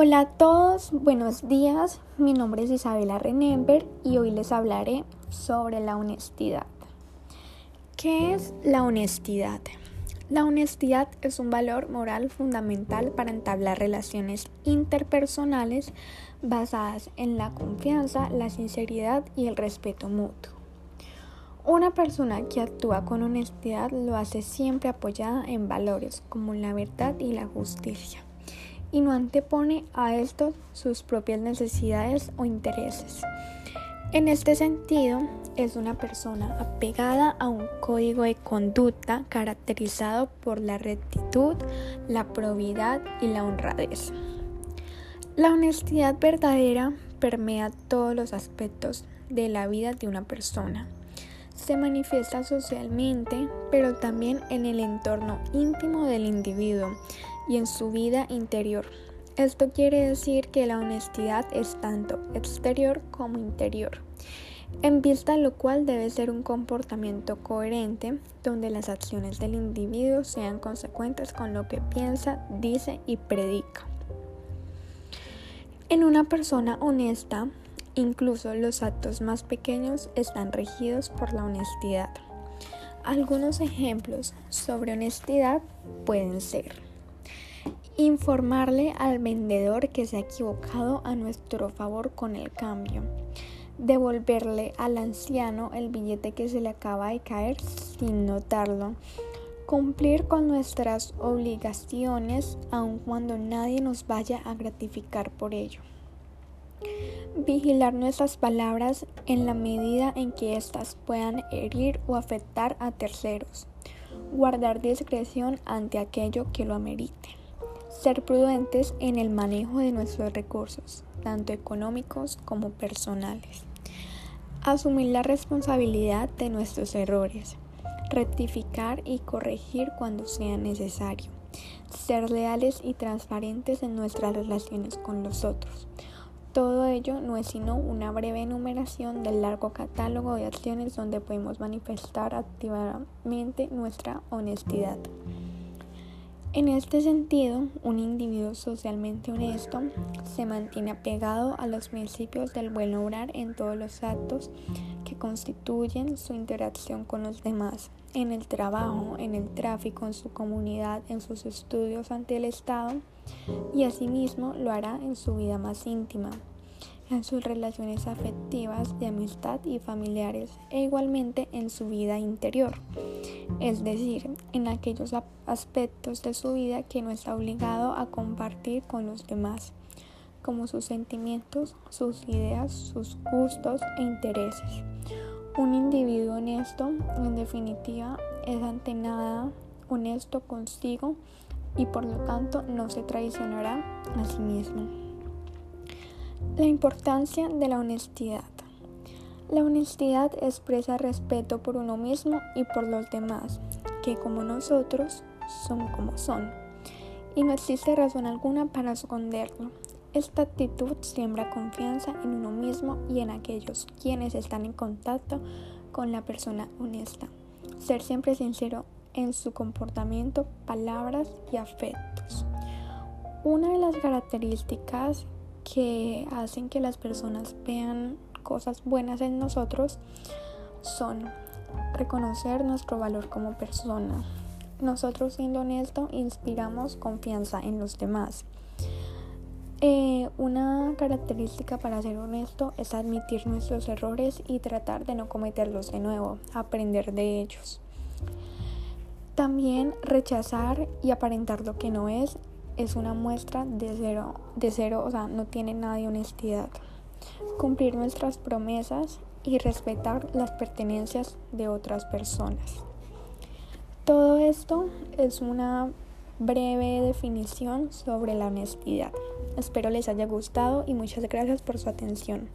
Hola a todos, buenos días. Mi nombre es Isabela Renember y hoy les hablaré sobre la honestidad. ¿Qué es la honestidad? La honestidad es un valor moral fundamental para entablar relaciones interpersonales basadas en la confianza, la sinceridad y el respeto mutuo. Una persona que actúa con honestidad lo hace siempre apoyada en valores como la verdad y la justicia y no antepone a estos sus propias necesidades o intereses. En este sentido, es una persona apegada a un código de conducta caracterizado por la rectitud, la probidad y la honradez. La honestidad verdadera permea todos los aspectos de la vida de una persona. Se manifiesta socialmente, pero también en el entorno íntimo del individuo y en su vida interior. Esto quiere decir que la honestidad es tanto exterior como interior, en vista de lo cual debe ser un comportamiento coherente donde las acciones del individuo sean consecuentes con lo que piensa, dice y predica. En una persona honesta, incluso los actos más pequeños están regidos por la honestidad. Algunos ejemplos sobre honestidad pueden ser Informarle al vendedor que se ha equivocado a nuestro favor con el cambio. Devolverle al anciano el billete que se le acaba de caer sin notarlo. Cumplir con nuestras obligaciones aun cuando nadie nos vaya a gratificar por ello. Vigilar nuestras palabras en la medida en que éstas puedan herir o afectar a terceros. Guardar discreción ante aquello que lo amerite. Ser prudentes en el manejo de nuestros recursos, tanto económicos como personales. Asumir la responsabilidad de nuestros errores. Rectificar y corregir cuando sea necesario. Ser leales y transparentes en nuestras relaciones con los otros. Todo ello no es sino una breve enumeración del largo catálogo de acciones donde podemos manifestar activamente nuestra honestidad. En este sentido, un individuo socialmente honesto se mantiene apegado a los principios del buen obrar en todos los actos que constituyen su interacción con los demás, en el trabajo, en el tráfico, en su comunidad, en sus estudios ante el Estado y asimismo lo hará en su vida más íntima, en sus relaciones afectivas de amistad y familiares e igualmente en su vida interior, es decir, en aquellos aspectos de su vida que no está obligado a compartir con los demás, como sus sentimientos, sus ideas, sus gustos e intereses. Un individuo honesto, en definitiva, es ante nada honesto consigo y por lo tanto no se traicionará a sí mismo. La importancia de la honestidad. La honestidad expresa respeto por uno mismo y por los demás, que como nosotros son como son, y no existe razón alguna para esconderlo. Esta actitud siembra confianza en uno mismo y en aquellos quienes están en contacto con la persona honesta. Ser siempre sincero en su comportamiento, palabras y afectos. Una de las características que hacen que las personas vean cosas buenas en nosotros son reconocer nuestro valor como persona. Nosotros siendo honestos inspiramos confianza en los demás. Eh, una característica para ser honesto es admitir nuestros errores y tratar de no cometerlos de nuevo, aprender de ellos. También rechazar y aparentar lo que no es es una muestra de cero, de cero, o sea, no tiene nada de honestidad. Cumplir nuestras promesas y respetar las pertenencias de otras personas. Todo esto es una breve definición sobre la honestidad. Espero les haya gustado y muchas gracias por su atención.